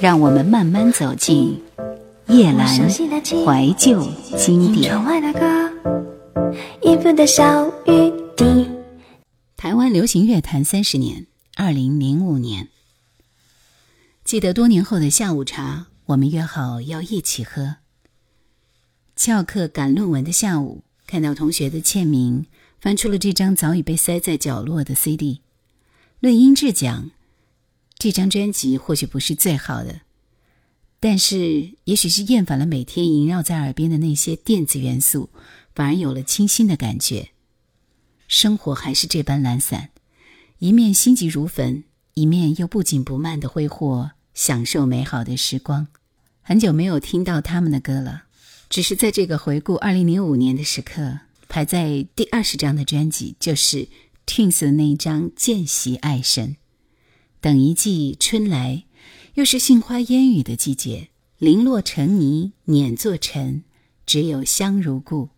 让我们慢慢走进叶阑怀旧经典。台湾流行乐坛三十年，二零零五年。记得多年后的下午茶，我们约好要一起喝。翘课赶论文的下午，看到同学的签名，翻出了这张早已被塞在角落的 CD。论音质讲，这张专辑或许不是最好的，但是也许是厌烦了每天萦绕在耳边的那些电子元素，反而有了清新的感觉。生活还是这般懒散，一面心急如焚。一面又不紧不慢的挥霍，享受美好的时光。很久没有听到他们的歌了，只是在这个回顾二零零五年的时刻，排在第二十张的专辑就是 Twins 的那一张《见习爱神》。等一季春来，又是杏花烟雨的季节，零落成泥碾作尘，只有香如故。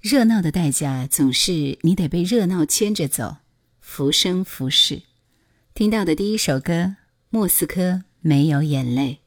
热闹的代价总是你得被热闹牵着走，浮生浮世。听到的第一首歌《莫斯科没有眼泪》。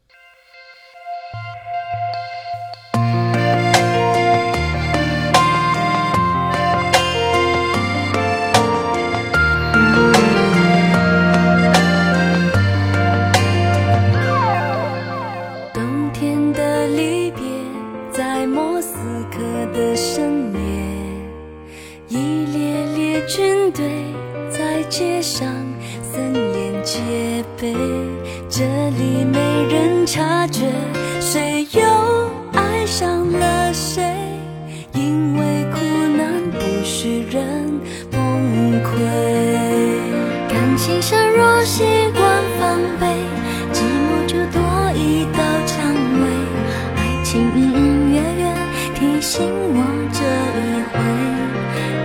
醒我这一回，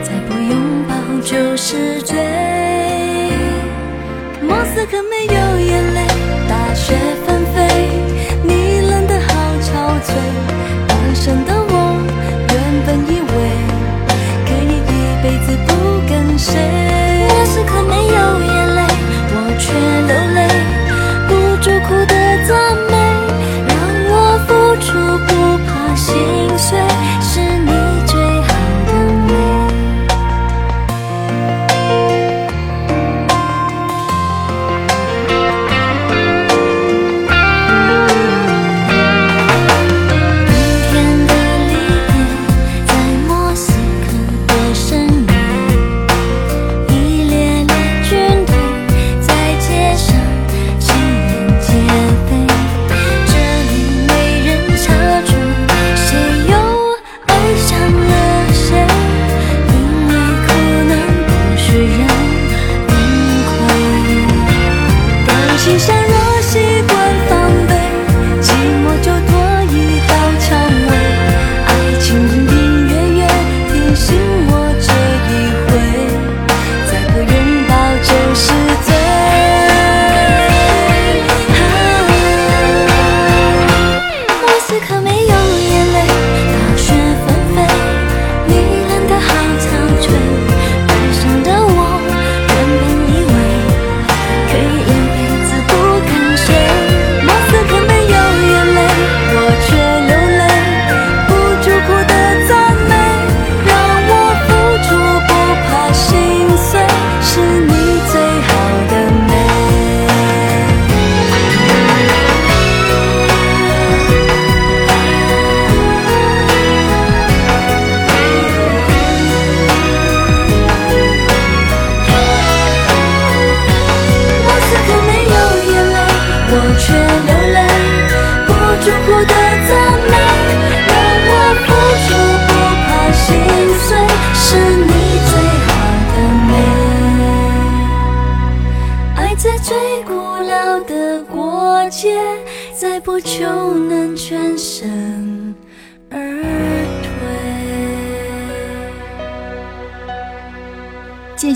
再不拥抱就是罪。莫斯科没有眼泪，大雪纷飞，你冷得好憔悴。单身的我，原本以为可以一辈子不跟谁。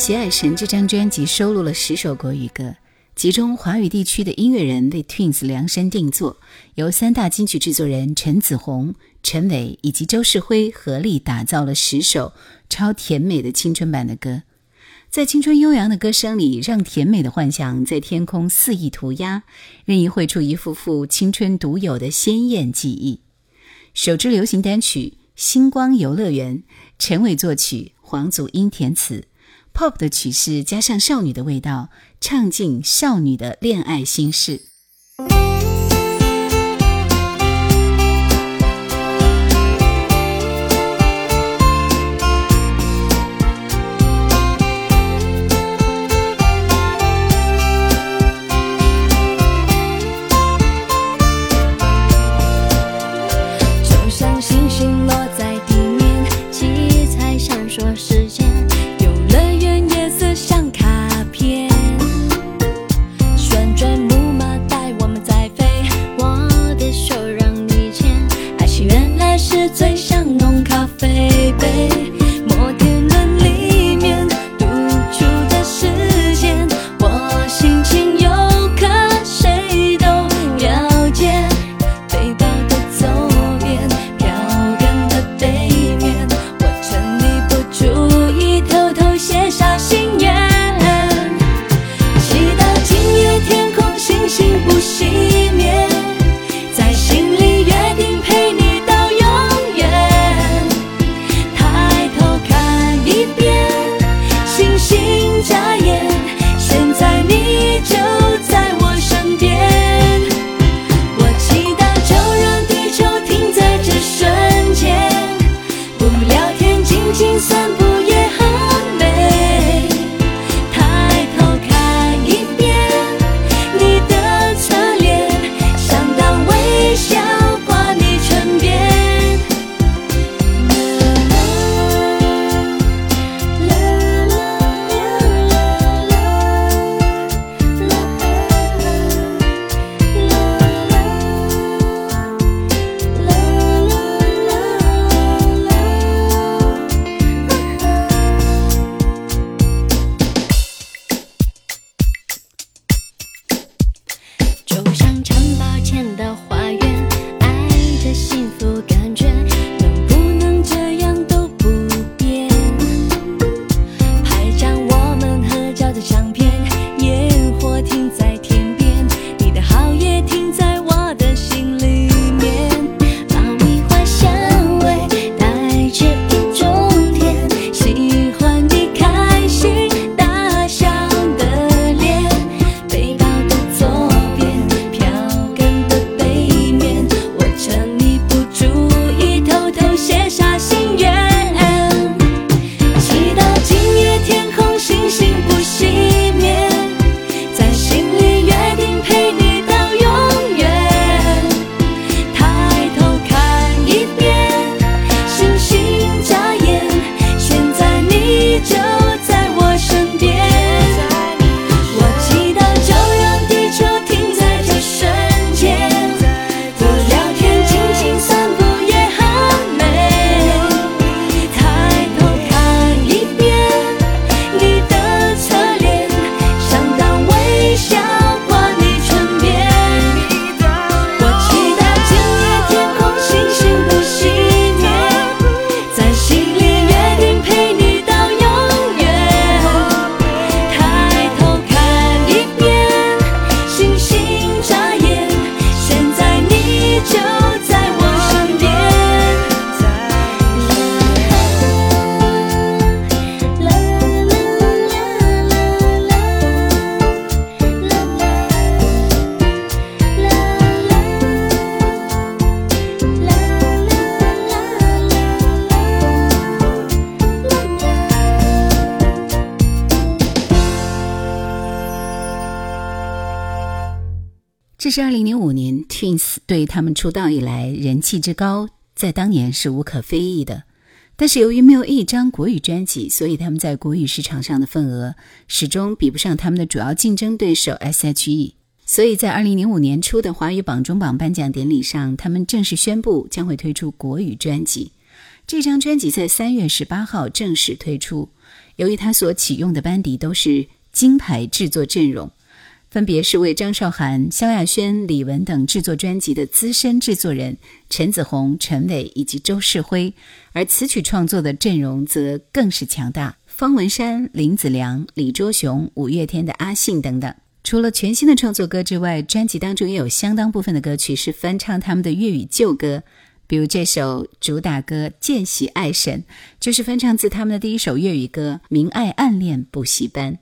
见习爱神》这张专辑收录了十首国语歌，其中华语地区的音乐人为 Twins 量身定做，由三大金曲制作人陈子红、陈伟以及周世辉合力打造了十首超甜美的青春版的歌。在青春悠扬的歌声里，让甜美的幻想在天空肆意涂鸦，任意绘出一幅幅青春独有的鲜艳记忆。首支流行单曲《星光游乐园》，陈伟作曲，黄祖英填词，pop 的曲式加上少女的味道，唱尽少女的恋爱心事。是二零零五年 Twins 对他们出道以来人气之高，在当年是无可非议的。但是由于没有一张国语专辑，所以他们在国语市场上的份额始终比不上他们的主要竞争对手 S.H.E。所以在二零零五年初的华语榜中榜颁奖典礼上，他们正式宣布将会推出国语专辑。这张专辑在三月十八号正式推出。由于他所启用的班底都是金牌制作阵容。分别是为张韶涵、萧亚轩、李玟等制作专辑的资深制作人陈子红、陈伟以及周世辉，而词曲创作的阵容则更是强大，方文山、林子良、李卓雄、五月天的阿信等等。除了全新的创作歌之外，专辑当中也有相当部分的歌曲是翻唱他们的粤语旧歌，比如这首主打歌《见习爱神》，就是翻唱自他们的第一首粤语歌《明爱暗恋补习班》。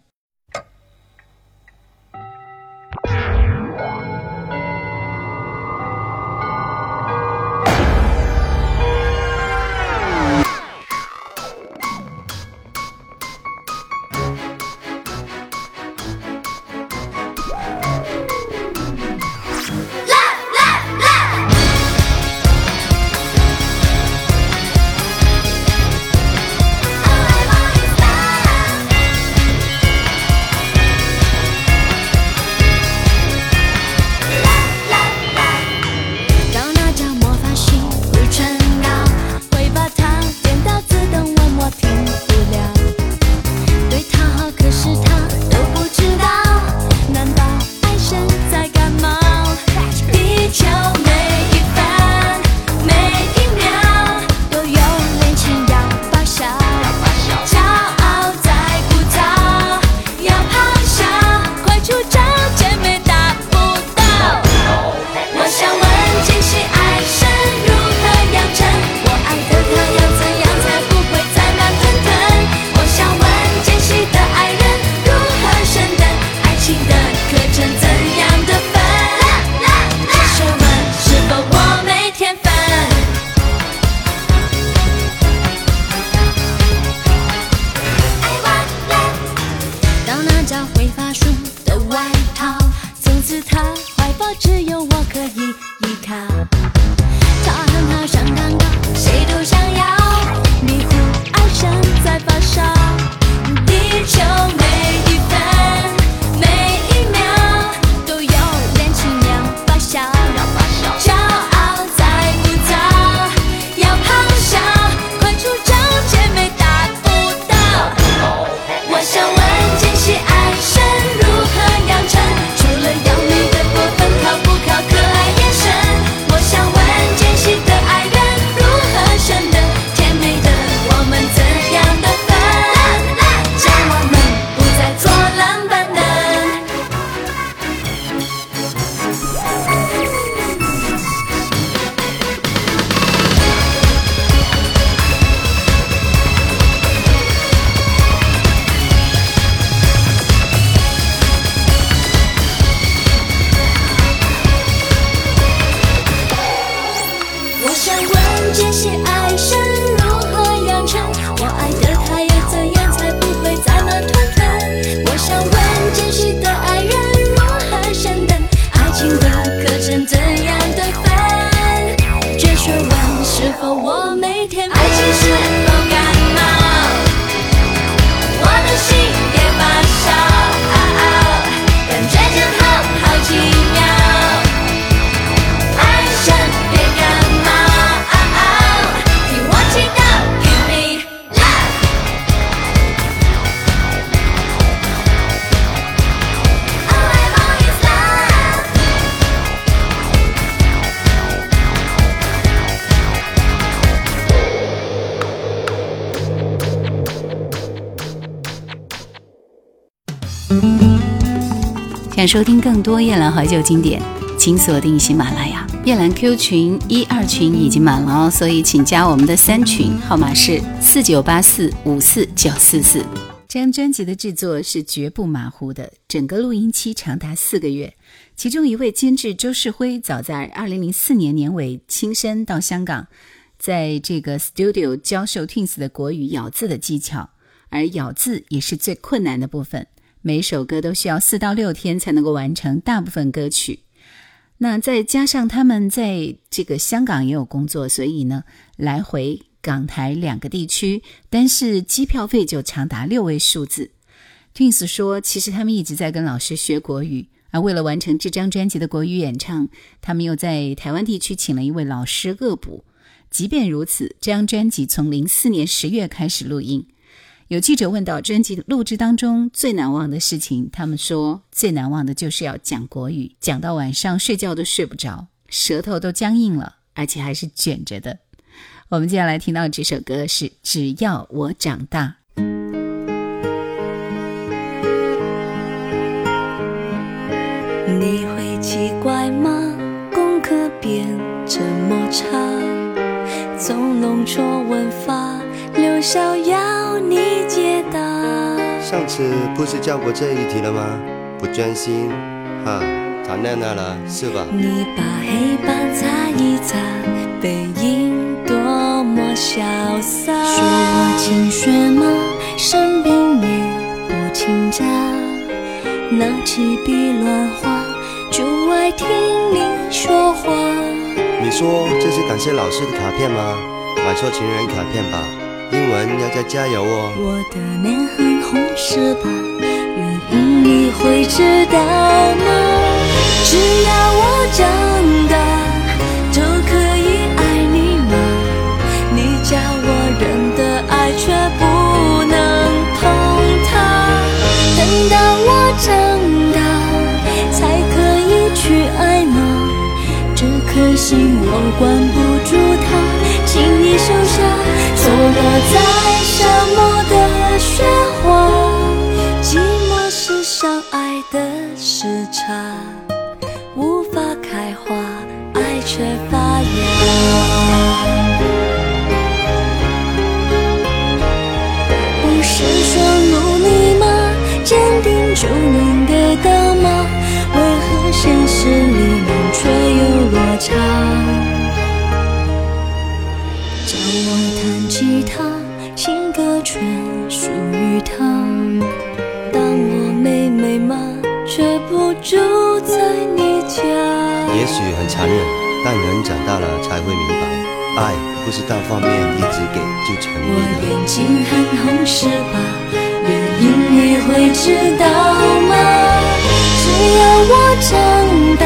收听更多夜兰怀旧经典，请锁定喜马拉雅。夜兰 Q 群一二群已经满了哦，所以请加我们的三群，号码是四九八四五四九四四。这张专辑的制作是绝不马虎的，整个录音期长达四个月。其中一位监制周世辉，早在二零零四年年尾亲身到香港，在这个 studio 教授 Twins 的国语咬字的技巧，而咬字也是最困难的部分。每首歌都需要四到六天才能够完成大部分歌曲，那再加上他们在这个香港也有工作，所以呢，来回港台两个地区，单是机票费就长达六位数字。Twins 说，其实他们一直在跟老师学国语，而为了完成这张专辑的国语演唱，他们又在台湾地区请了一位老师恶补。即便如此，这张专辑从零四年十月开始录音。有记者问到专辑录制当中最难忘的事情，他们说最难忘的就是要讲国语，讲到晚上睡觉都睡不着，舌头都僵硬了，而且还是卷着的。我们接下来听到这首歌是《只要我长大》。你会奇怪吗？功课变这么差，总弄错文法。留校要你解答。上次不是教过这一题了吗？不专心，哈，谈恋爱了是吧？你把黑板擦一擦，背影多么潇洒。说我勤学吗？生病也不请假，拿起笔乱画，就爱听你说话。你说这是感谢老师的卡片吗？买错情人卡片吧，英文要加加油哦。我的脸很红是吧？原因你会知道吗？只要我长大，就可以爱你吗？你叫我忍的爱却不能碰它。等到我长也许很残忍，但人长大了才会明白，爱不是单方面一直给就成我。眼睛很红是吧？原因你会知道吗？只要我长大，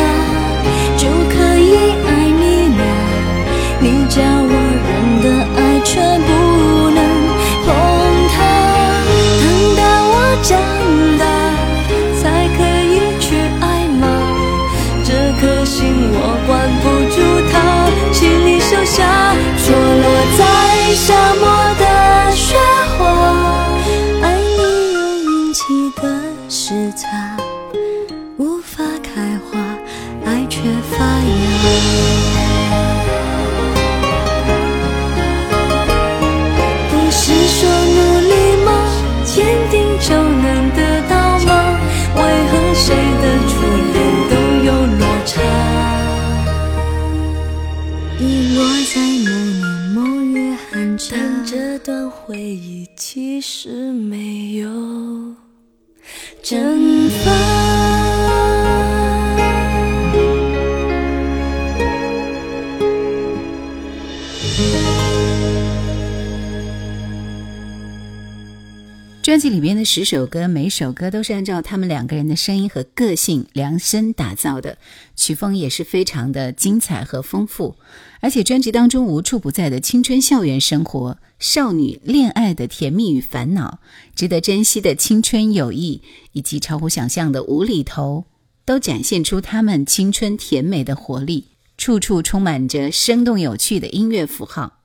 辑里面的十首歌，每首歌都是按照他们两个人的声音和个性量身打造的，曲风也是非常的精彩和丰富。而且专辑当中无处不在的青春校园生活、少女恋爱的甜蜜与烦恼、值得珍惜的青春友谊，以及超乎想象的无厘头，都展现出他们青春甜美的活力，处处充满着生动有趣的音乐符号。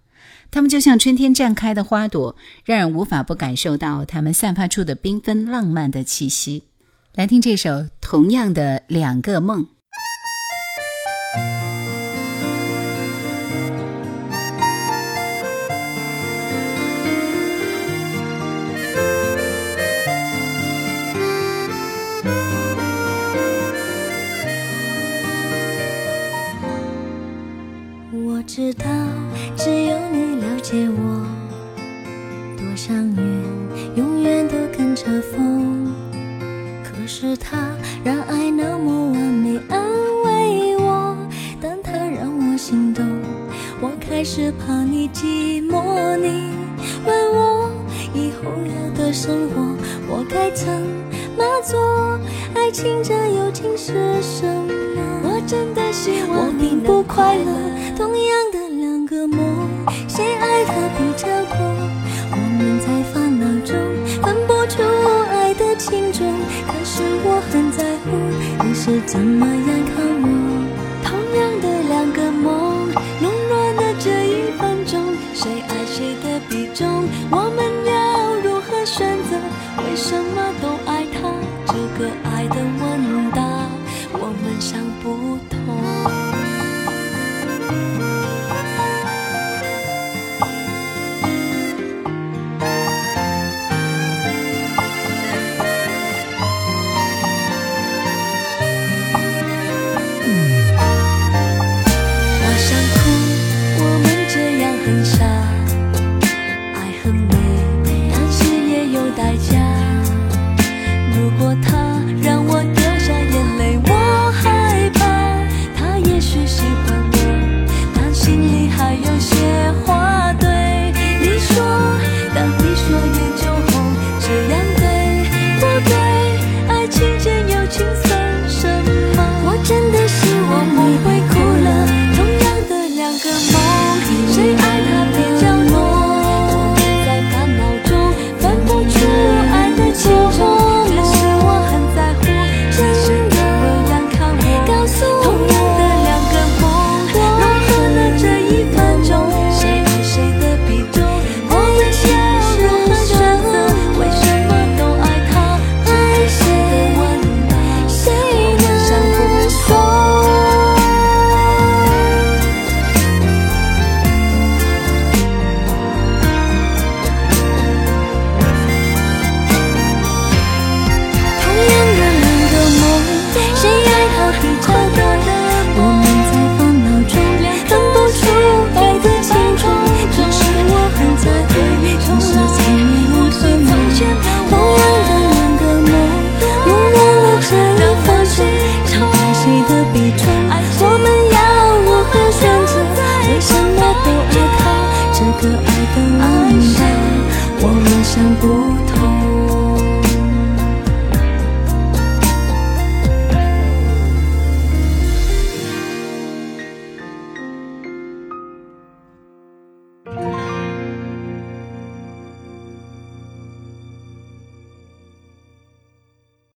它们就像春天绽开的花朵，让人无法不感受到它们散发出的缤纷浪漫的气息。来听这首《同样的两个梦》。我该怎么做？爱情这友情是什么？我真的希望我并不快乐。同样的两个梦，谁爱的比较多？我们在烦恼中分不出爱的轻重，可是我很在乎，你是怎么样看